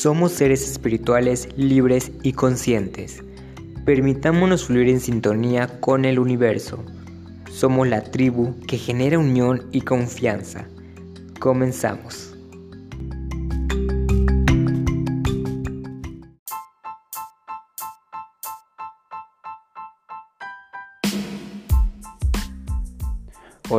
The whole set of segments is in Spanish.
Somos seres espirituales libres y conscientes. Permitámonos fluir en sintonía con el universo. Somos la tribu que genera unión y confianza. Comenzamos.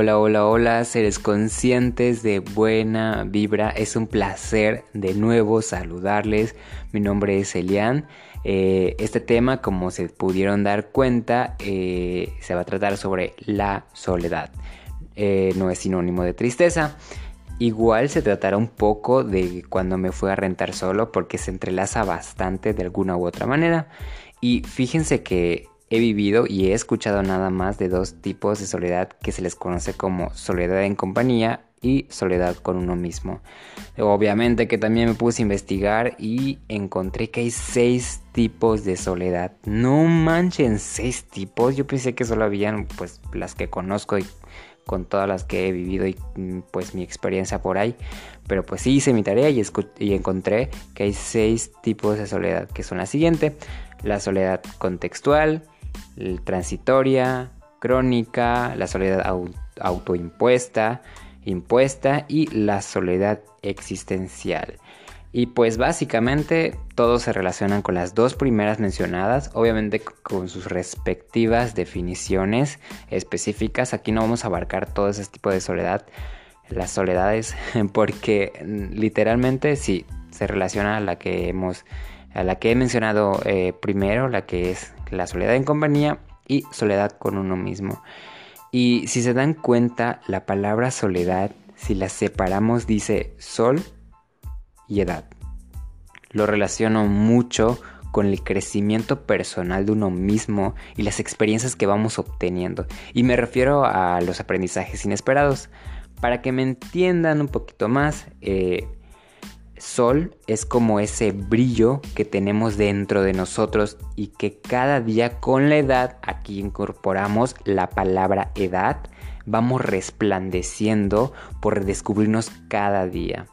Hola, hola, hola, seres conscientes de buena vibra. Es un placer de nuevo saludarles. Mi nombre es Elian. Eh, este tema, como se pudieron dar cuenta, eh, se va a tratar sobre la soledad. Eh, no es sinónimo de tristeza. Igual se tratará un poco de cuando me fui a rentar solo porque se entrelaza bastante de alguna u otra manera. Y fíjense que he vivido y he escuchado nada más de dos tipos de soledad que se les conoce como soledad en compañía y soledad con uno mismo. Obviamente que también me puse a investigar y encontré que hay seis tipos de soledad. No manchen, seis tipos. Yo pensé que solo habían pues las que conozco y con todas las que he vivido y mm, pues mi experiencia por ahí. Pero pues sí hice mi tarea y, y encontré que hay seis tipos de soledad que son la siguiente. La soledad contextual, transitoria, crónica, la soledad autoimpuesta, impuesta y la soledad existencial. Y pues básicamente todos se relacionan con las dos primeras mencionadas, obviamente con sus respectivas definiciones específicas. Aquí no vamos a abarcar todo ese tipo de soledad, las soledades, porque mm, literalmente sí se relaciona a la que hemos, a la que he mencionado eh, primero, la que es la soledad en compañía y soledad con uno mismo. Y si se dan cuenta, la palabra soledad, si la separamos, dice sol y edad. Lo relaciono mucho con el crecimiento personal de uno mismo y las experiencias que vamos obteniendo. Y me refiero a los aprendizajes inesperados. Para que me entiendan un poquito más, eh, sol es como ese brillo que tenemos dentro de nosotros y que cada día con la edad, aquí incorporamos la palabra edad, vamos resplandeciendo por descubrirnos cada día.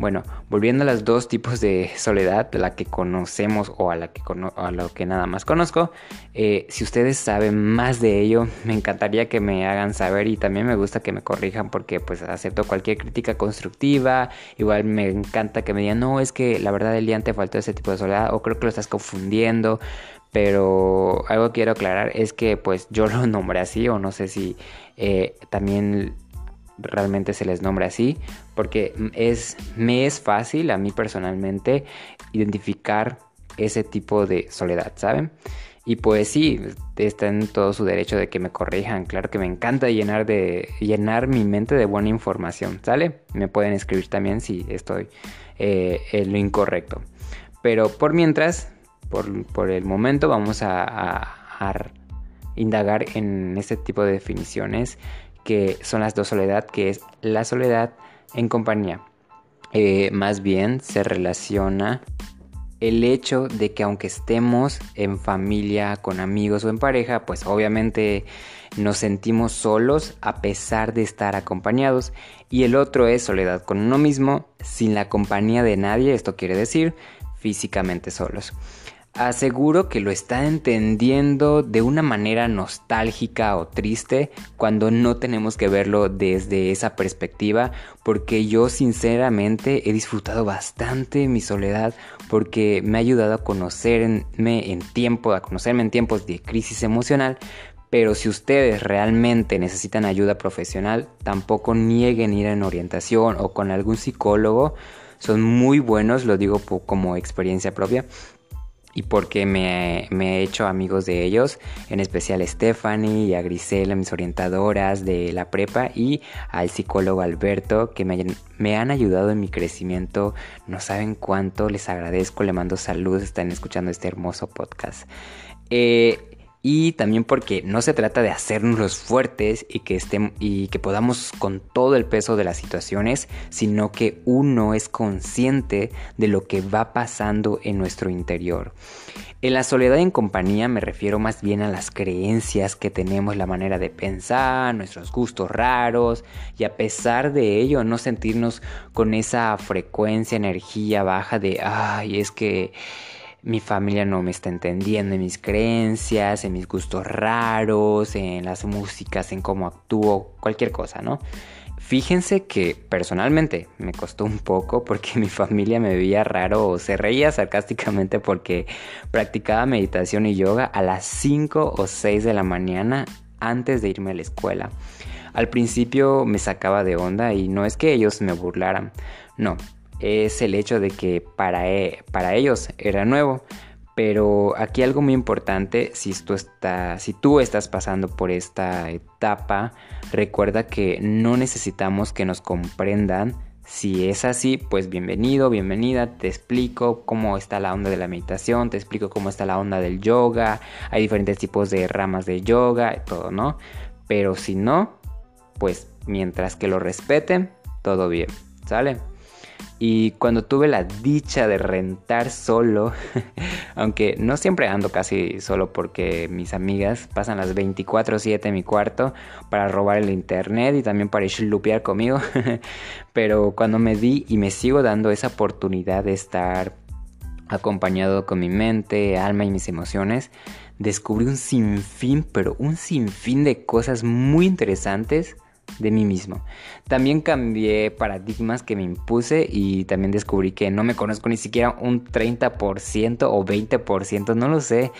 Bueno, volviendo a los dos tipos de soledad, la que conocemos o a la que a lo que nada más conozco, eh, si ustedes saben más de ello, me encantaría que me hagan saber y también me gusta que me corrijan porque pues acepto cualquier crítica constructiva, igual me encanta que me digan, no, es que la verdad Elian te faltó ese tipo de soledad o creo que lo estás confundiendo, pero algo quiero aclarar es que pues yo lo nombré así o no sé si eh, también realmente se les nombra así, porque es, me es fácil a mí personalmente identificar ese tipo de soledad, ¿saben? Y pues sí, está en todo su derecho de que me corrijan. Claro que me encanta llenar, de, llenar mi mente de buena información, ¿sale? Me pueden escribir también si estoy eh, en lo incorrecto. Pero por mientras, por, el momento, vamos a, a indagar en este tipo de definiciones que son las dos soledad, que es la soledad en compañía. Eh, más bien se relaciona el hecho de que aunque estemos en familia, con amigos o en pareja, pues obviamente nos sentimos solos a pesar de estar acompañados. Y el otro es soledad con uno mismo, sin la compañía de nadie, esto quiere decir físicamente solos aseguro que lo está entendiendo de una manera nostálgica o triste cuando no tenemos que verlo desde esa perspectiva porque yo sinceramente he disfrutado bastante mi soledad porque me ha ayudado a conocerme en tiempo, a conocerme en tiempos de crisis emocional pero si ustedes realmente necesitan ayuda profesional, tampoco nieguen ir en orientación o con algún psicólogo. Son muy buenos, lo digo como experiencia propia y porque me, he hecho amigos de ellos, en especial a Stephanie y a Grisela, mis orientadoras de la prepa, y al psicólogo Alberto, que me, me han ayudado en mi crecimiento. No saben cuánto les agradezco, le mando saludos, están escuchando este hermoso podcast. Eh, y también porque no se trata de hacernos los fuertes y que, estemos, y que podamos con todo el peso de las situaciones, sino que uno es consciente de lo que va pasando en nuestro interior. En la soledad en compañía me refiero más bien a las creencias que tenemos, la manera de pensar, nuestros gustos raros y a pesar de ello no sentirnos con esa frecuencia, energía baja de, ay, es que mi familia no me está entendiendo en mis creencias, en mis gustos raros, en las músicas, en cómo actúo, cualquier cosa, ¿no? Fíjense que personalmente me costó un poco porque mi familia me veía raro o se reía sarcásticamente porque practicaba meditación y yoga a las 5 o 6 de la mañana antes de irme a la escuela. Al principio me sacaba de onda y no es que ellos me burlaran, no, es el hecho de que para, e, para ellos era nuevo. Pero aquí algo muy importante, si tú, si tú estás pasando por esta etapa, recuerda que no necesitamos que nos comprendan. Si es así, pues bienvenido, bienvenida, te explico cómo está la onda de la meditación, te explico cómo está la onda del yoga, hay diferentes tipos de ramas de yoga, todo, ¿no? Pero si no, pues mientras que lo respeten, todo bien, ¿sale? Y cuando tuve la dicha de rentar solo, aunque no siempre ando casi solo porque mis amigas pasan las 24/7 en mi cuarto para robar el internet y también para lupear conmigo, pero cuando me di y me sigo dando esa oportunidad de estar acompañado con mi mente, alma y mis emociones, descubrí un sinfín, pero un sinfín de cosas muy interesantes de mí mismo. También cambié paradigmas que me impuse y también descubrí que no me conozco ni siquiera un 30% o 20%, no lo sé.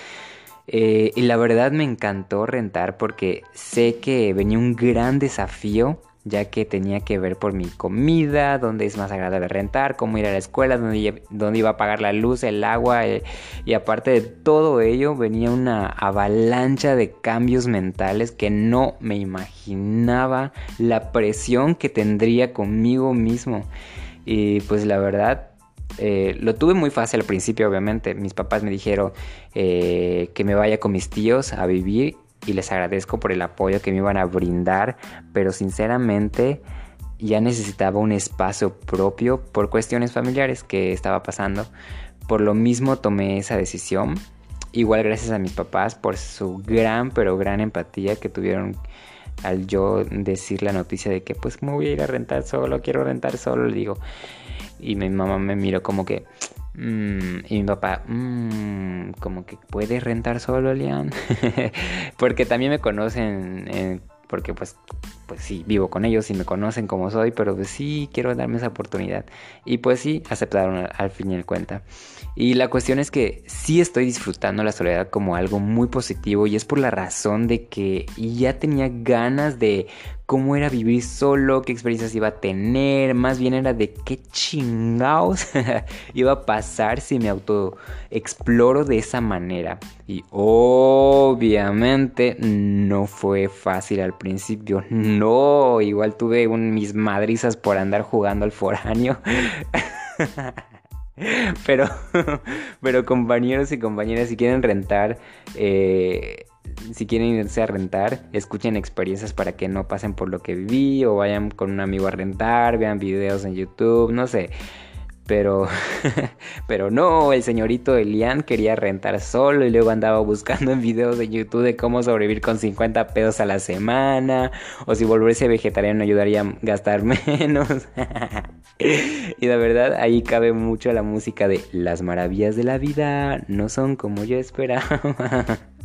Eh, y la verdad me encantó rentar porque sé que venía un gran desafío ya que tenía que ver por mi comida, dónde es más agradable rentar, cómo ir a la escuela, dónde, iba a pagar la luz, el agua, eh, y aparte de todo ello venía una avalancha de cambios mentales que no me imaginaba la presión que tendría conmigo mismo. Y pues la verdad, eh, lo tuve muy fácil al principio, obviamente. Mis papás me dijeron eh, que me vaya con mis tíos a vivir y les agradezco por el apoyo que me iban a brindar, pero sinceramente ya necesitaba un espacio propio por cuestiones familiares que estaba pasando. Por lo mismo tomé esa decisión. Igual gracias a mis papás por su gran pero gran empatía que tuvieron al yo decir la noticia de que pues me voy a ir a rentar solo, quiero rentar solo, le digo. Y mi mamá me miró como que, Mm, y mi papá, mmm, como que puede rentar solo, Lian. porque también me conocen, eh, porque pues, pues sí, vivo con ellos y me conocen como soy, pero pues sí, quiero darme esa oportunidad. Y pues sí, aceptaron al, fin y al cuenta. Y la cuestión es que sí estoy disfrutando la soledad como algo muy positivo y es por la razón de que ya tenía ganas de cómo era vivir solo, qué experiencias iba a tener, más bien era de qué chingados iba a pasar si me autoexploro de esa manera. Y obviamente no fue fácil al principio, no, igual tuve mis madrizas por andar jugando al foráneo. Pero, pero compañeros y compañeras, si quieren rentar, eh, si quieren irse a rentar, escuchen experiencias para que no pasen por lo que viví o vayan con un amigo a rentar, vean videos en YouTube, no sé. Pero, pero no, el señorito Elian quería rentar solo y luego andaba buscando en videos de YouTube de cómo sobrevivir con 50 pesos a la semana o si volverse vegetariano ayudaría a gastar menos. y la verdad, ahí cabe mucho la música de Las maravillas de la vida no son como yo esperaba.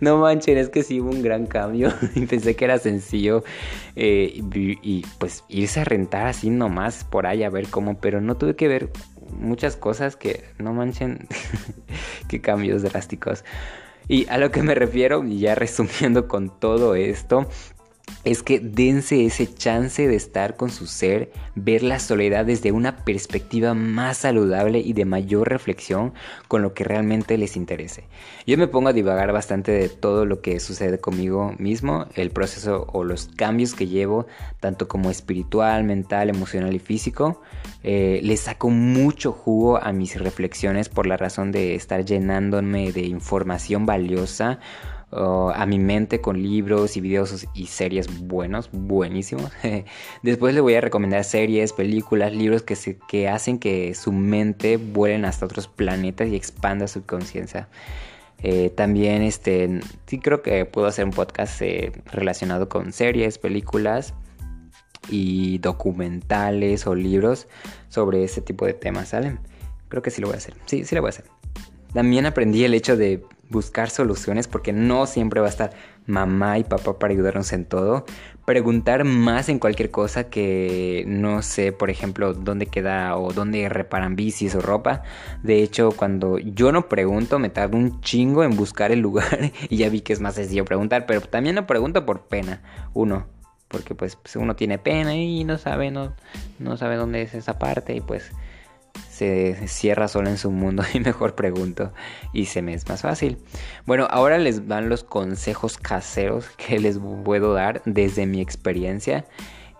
No manchen, es que sí hubo un gran cambio. Pensé que era sencillo eh, y, pues irse a rentar así nomás por ahí a ver cómo, pero no tuve que ver muchas cosas que no manchen, qué cambios drásticos. Y a lo que me refiero, y ya resumiendo con todo esto, es que dense ese chance de estar con su ser, ver la soledad desde una perspectiva más saludable y de mayor reflexión con lo que realmente les interese. Yo me pongo a divagar bastante de todo lo que sucede conmigo mismo, el proceso o los cambios que llevo, tanto como espiritual, mental, emocional y físico. Eh, le saco mucho jugo a mis reflexiones por la razón de estar llenándome de información valiosa a mi mente con libros y videos y series buenos, buenísimos. Después le voy a recomendar series, películas, libros que, se, que hacen que su mente vuelen hasta otros planetas y expanda su conciencia. Eh, también este, sí creo que puedo hacer un podcast eh, relacionado con series, películas y documentales o libros sobre ese tipo de temas, ¿sale? Creo que sí lo voy a hacer. Sí, sí lo voy a hacer. También aprendí el hecho de buscar soluciones porque no siempre va a estar mamá y papá para ayudarnos en todo. Preguntar más en cualquier cosa que no sé, por ejemplo, dónde queda o dónde reparan bicis o ropa. De hecho, cuando yo no pregunto, me tardo un chingo en buscar el lugar y ya vi que es más sencillo preguntar, pero también no pregunto por pena. Uno, porque pues, uno tiene pena y no sabe, no, no sabe dónde es esa parte y pues se cierra solo en su mundo y mejor pregunto y se me es más fácil. Bueno, ahora les dan los consejos caseros que les puedo dar desde mi experiencia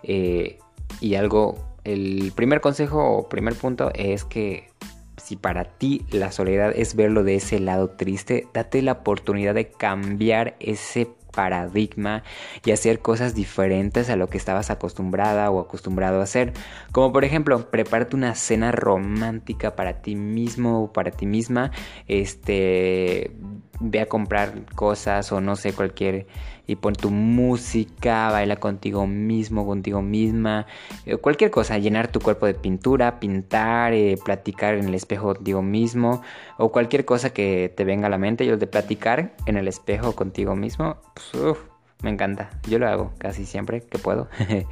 eh, y algo, el primer consejo o primer punto es que si para ti la soledad es verlo de ese lado triste, date la oportunidad de cambiar ese paradigma y hacer cosas diferentes a lo que estabas acostumbrada o acostumbrado a hacer. Como por ejemplo, prepárate una cena romántica para ti mismo o para ti misma. Este, ve a comprar cosas o no sé, cualquier y pon tu música, baila contigo mismo, contigo misma, eh, cualquier cosa, llenar tu cuerpo de pintura, pintar, eh, platicar en el espejo contigo mismo o cualquier cosa que te venga a la mente. Yo de platicar en el espejo contigo mismo, pues, me encanta, yo lo hago casi siempre que puedo.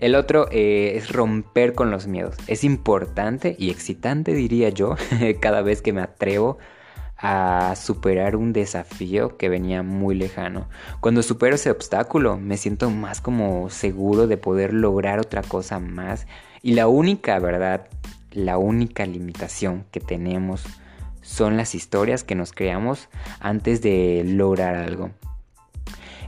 El otro eh, es romper con los miedos. Es importante y excitante, diría yo, cada vez que me atrevo a superar un desafío que venía muy lejano. Cuando supero ese obstáculo me siento más como seguro de poder lograr otra cosa más y la única verdad, la única limitación que tenemos son las historias que nos creamos antes de lograr algo.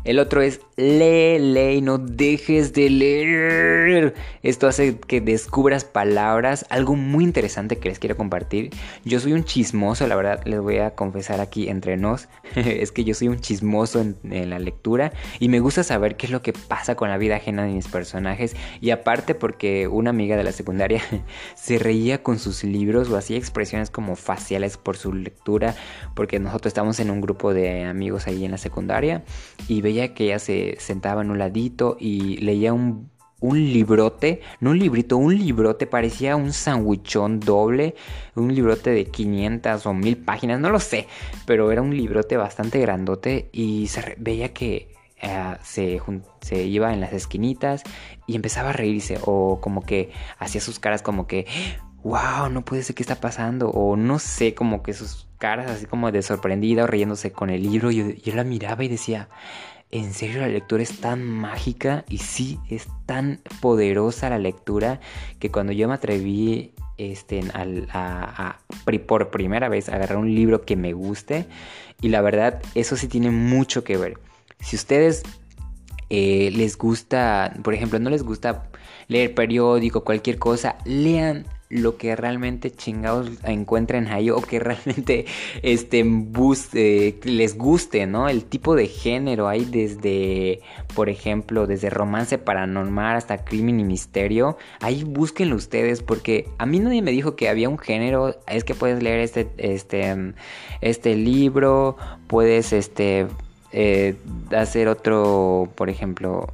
El otro es lee, lee no dejes de leer. Esto hace que descubras palabras. Algo muy interesante que les quiero compartir. Yo soy un chismoso, la verdad, les voy a confesar aquí entre nos. es que yo soy un chismoso en, la lectura y me gusta saber qué es lo que pasa con la vida ajena de mis personajes. Y aparte porque una amiga de la secundaria se reía con sus libros o hacía expresiones como faciales por su lectura. Porque nosotros estamos en un grupo de amigos ahí en la secundaria y veía que ella se sentaba en un ladito y leía un, librote, no un librito, un librote, parecía un sandwichón doble, un librote de 500 o 1000 páginas, no lo sé, pero era un librote bastante grandote y veía que eh, se, se, iba en las esquinitas y empezaba a reírse o como que hacía sus caras como que, wow, no puede ser qué está pasando o no sé, como que sus caras así como de sorprendida o riéndose con el libro. Yo, yo la miraba y decía, en serio la lectura es tan mágica y sí es tan poderosa la lectura que cuando yo me atreví este, a, por primera vez a agarrar un libro que me guste y la verdad eso sí tiene mucho que ver. Si ustedes eh, les gusta, por ejemplo, no les gusta leer periódico, cualquier cosa, lean lo que realmente chingados encuentren ahí o que realmente este, les guste, ¿no? El tipo de género hay desde, por ejemplo, desde romance paranormal hasta crimen y misterio. Ahí búsquenlo ustedes porque a mí nadie me dijo que había un género, es que puedes leer este, este, este libro, puedes este, eh, hacer otro, por ejemplo,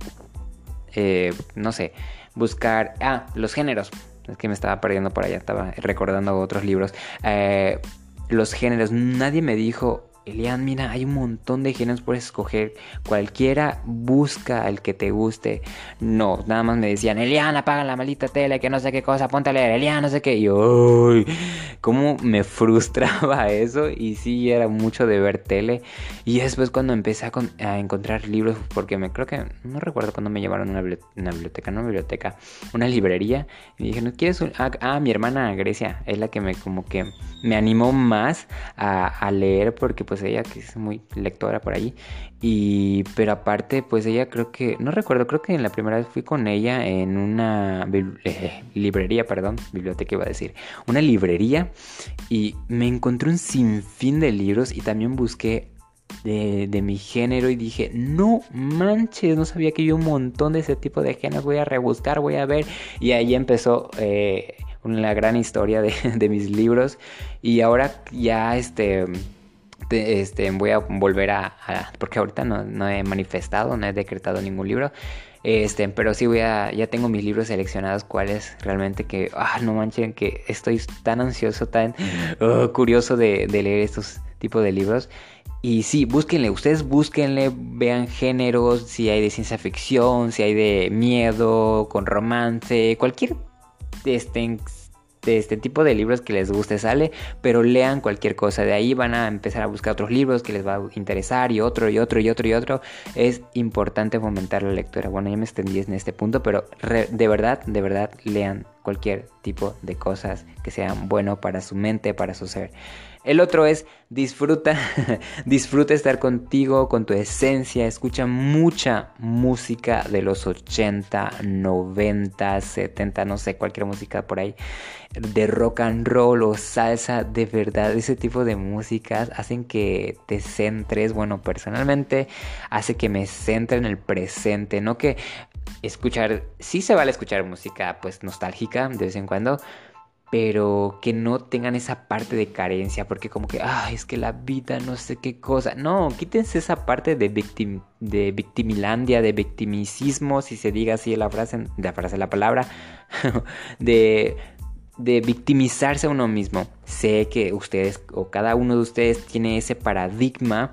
eh, no sé, buscar, ah, los géneros es que me estaba perdiendo por allá, estaba recordando otros libros. Eh, los géneros, nadie me dijo, Elian, mira, hay un montón de géneros por escoger. Cualquiera busca el que te guste. No, nada más me decían, Elian, apaga la malita tele, que no sé qué cosa, ponte a leer, Elian, no sé qué. Y yo, uy, cómo me frustraba eso. Y sí, era mucho de ver tele. Y después cuando empecé a, encontrar libros, porque me creo que, no recuerdo cuando me llevaron a una, biblioteca, no una biblioteca, una librería. Y dije, ¿no quieres un... Ah, ah, mi hermana Grecia es la que me como que me animó más a, a leer porque pues pues ella que es muy lectora por ahí. Y, pero aparte, pues ella creo que, no recuerdo, creo que en la primera vez fui con ella en una eh, librería, perdón, biblioteca iba a decir, una librería y me encontré un sinfín de libros y también busqué de, mi género y dije, no manches, no sabía que yo un montón de ese tipo de géneros, voy a rebuscar, voy a ver. Y ahí empezó eh, una gran historia de, mis libros y ahora ya este... este, voy a volver a, porque ahorita no, no, he manifestado, no he decretado ningún libro, este, pero sí voy a, ya tengo mis libros seleccionados, cuáles realmente que, ah, no manchen, que estoy tan ansioso, tan uh, curioso de, de leer estos tipos de libros. Y sí, búsquenle, ustedes búsquenle, vean géneros, si hay de ciencia ficción, si hay de miedo, con romance, cualquier este, de este tipo de libros que les guste sale, pero lean cualquier cosa. De ahí van a empezar a buscar otros libros que les va a interesar y otro y otro y otro y otro. Es importante fomentar la lectura. Bueno, ya me extendí en este punto, pero de verdad, de verdad, lean cualquier tipo de cosas que sean bueno para su mente, para su ser. El otro es disfruta, disfruta estar contigo, con tu esencia, escucha mucha música de los 80, 90, 70, no sé, cualquier música por ahí, de rock and roll o salsa, de verdad, ese tipo de músicas hacen que te centres, bueno, personalmente hace que me centre en el presente, no que escuchar, sí se vale escuchar música pues nostálgica de vez en cuando, pero que no tengan esa parte de carencia, porque como que, ay, es que la vida, no sé qué cosa. No, quítense esa parte de, victim, de victimilandia, de victimicismo, si se diga así la frase, la frase, la palabra, de, de victimizarse a uno mismo. Sé que ustedes, o cada uno de ustedes, tiene ese paradigma,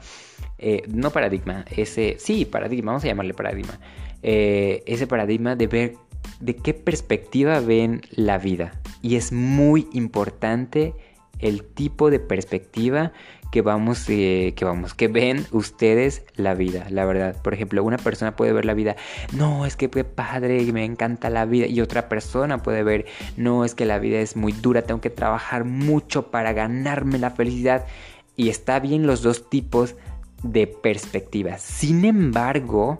eh, no paradigma, ese, sí, paradigma, vamos a llamarle paradigma, eh, ese paradigma de ver de qué perspectiva ven la vida. Y es muy importante el tipo de perspectiva que vamos, eh, que vamos, que ven ustedes la vida, la verdad. Por ejemplo, una persona puede ver la vida, no, es que qué padre, me encanta la vida. Y otra persona puede ver, no, es que la vida es muy dura, tengo que trabajar mucho para ganarme la felicidad. Y está bien los dos tipos de perspectivas. Sin embargo,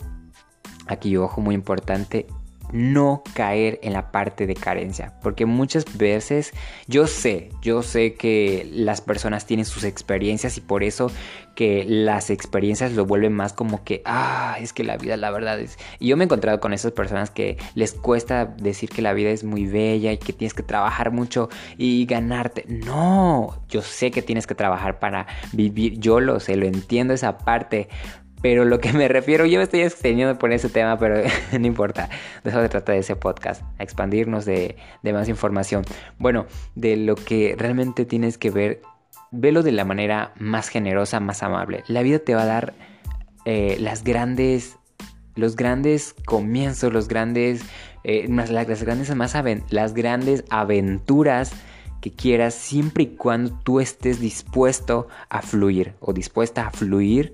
aquí ojo muy importante, no caer en la parte de carencia. Porque muchas veces yo sé, yo sé que las personas tienen sus experiencias y por eso que las experiencias lo vuelven más como que, ah, es que la vida la verdad es... Y yo me he encontrado con esas personas que les cuesta decir que la vida es muy bella y que tienes que trabajar mucho y ganarte. No, yo sé que tienes que trabajar para vivir, yo lo sé, lo entiendo esa parte, pero lo que me refiero, yo me estoy extendiendo por ese tema, pero no importa. De eso se trata de ese podcast, expandirnos de, más información. Bueno, de lo que realmente tienes que ver, velo de la manera más generosa, más amable. La vida te va a dar eh, las grandes, los grandes comienzos, los grandes, eh, las, grandes más las grandes aventuras que quieras siempre y cuando tú estés dispuesto a fluir o dispuesta a fluir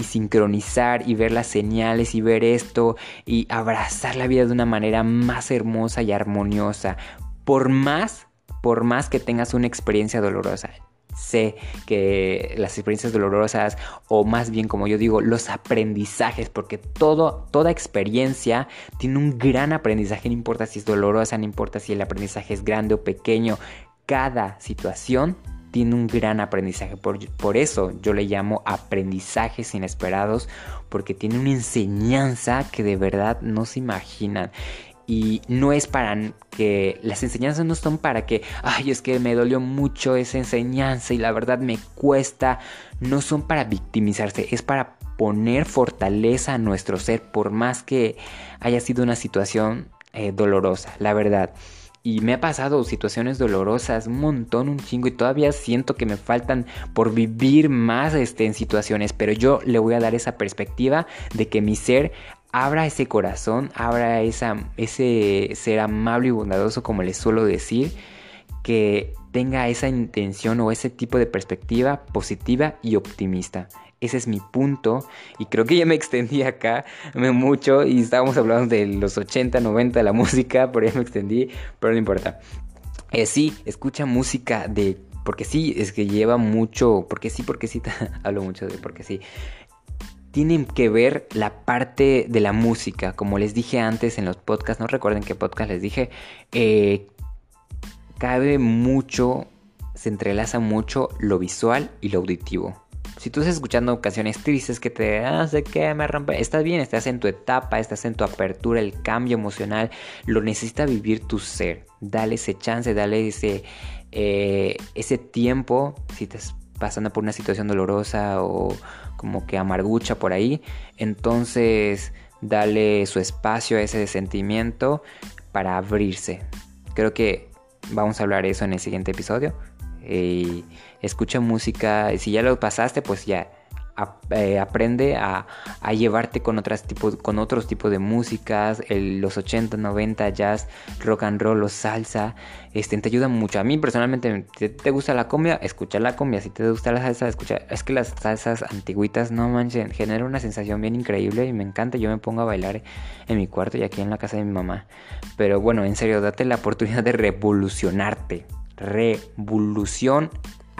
y sincronizar y ver las señales y ver esto y abrazar la vida de una manera más hermosa y armoniosa. Por más, por más que tengas una experiencia dolorosa. Sé que las experiencias dolorosas, o más bien como yo digo, los aprendizajes, porque todo, toda experiencia tiene un gran aprendizaje, no importa si es dolorosa, no importa si el aprendizaje es grande o pequeño, cada situación tiene un gran aprendizaje. Por, eso yo le llamo aprendizajes inesperados, porque tiene una enseñanza que de verdad no se imaginan. Y no es para que las enseñanzas no son para que, ay, es que me dolió mucho esa enseñanza y la verdad me cuesta. No son para victimizarse, es para poner fortaleza a nuestro ser, por más que haya sido una situación eh, dolorosa, la verdad. Y me ha pasado situaciones dolorosas, un montón, un chingo, y todavía siento que me faltan por vivir más este, en situaciones, pero yo le voy a dar esa perspectiva de que mi ser abra ese corazón, abra esa, ese ser amable y bondadoso, como les suelo decir, que tenga esa intención o ese tipo de perspectiva positiva y optimista. Ese es mi punto y creo que ya me extendí acá mucho y estábamos hablando de los 80, 90 de la música, por ahí me extendí, pero no importa. Eh, sí, escucha música de... Porque sí, es que lleva mucho... Porque sí, porque sí, hablo mucho de porque sí. Tienen que ver la parte de la música, como les dije antes en los podcasts, no recuerden qué podcast les dije, eh, cabe mucho, se entrelaza mucho lo visual y lo auditivo Si tú estás escuchando canciones tristes que te hace que me rompe, estás bien, estás en tu etapa, estás en tu apertura, el cambio emocional, lo necesita vivir tu ser. Dale ese chance, dale ese, eh, ese tiempo, si estás pasando por una situación dolorosa o como que amargucha por ahí, entonces dale su espacio a ese sentimiento para abrirse. Creo que vamos a hablar eso en el siguiente episodio. Y escucha música, si ya lo pasaste, pues ya eh, aprende a, llevarte con, otras tipos, con otros tipos de músicas, los 80, 90, jazz, rock and roll o salsa, este, te ayuda mucho. A mí personalmente, si te gusta la cumbia, escucha la cumbia, si te gusta la salsa, escucha. Es que las salsas antiguitas, no manchen, generan una sensación bien increíble y me encanta. Yo me pongo a bailar en mi cuarto y aquí en la casa de mi mamá. Pero bueno, en serio, date la oportunidad de revolucionarte. Revolución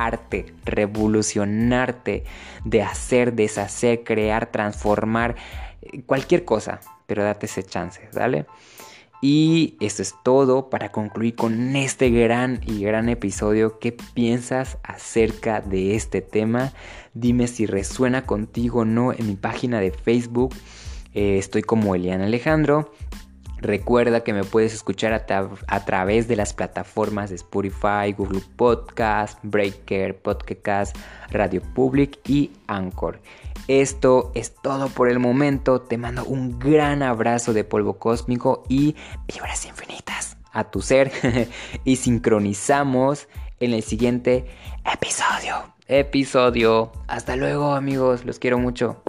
arte, revolucionarte, de hacer, deshacer, crear, transformar, eh, cualquier cosa, pero date ese chance, ¿vale? Y eso es todo para concluir con este gran y gran episodio. ¿Qué piensas acerca de este tema? Dime si resuena contigo o no en mi página de Facebook. Eh, estoy como Eliana Alejandro. Recuerda que me puedes escuchar a, través de las plataformas de Spotify, Google Podcast, Breaker, Podcast, Radio Public y Anchor. Esto es todo por el momento. Te mando un gran abrazo de polvo cósmico y vibras infinitas a tu ser. y sincronizamos en el siguiente episodio. Episodio. Hasta luego amigos. Los quiero mucho.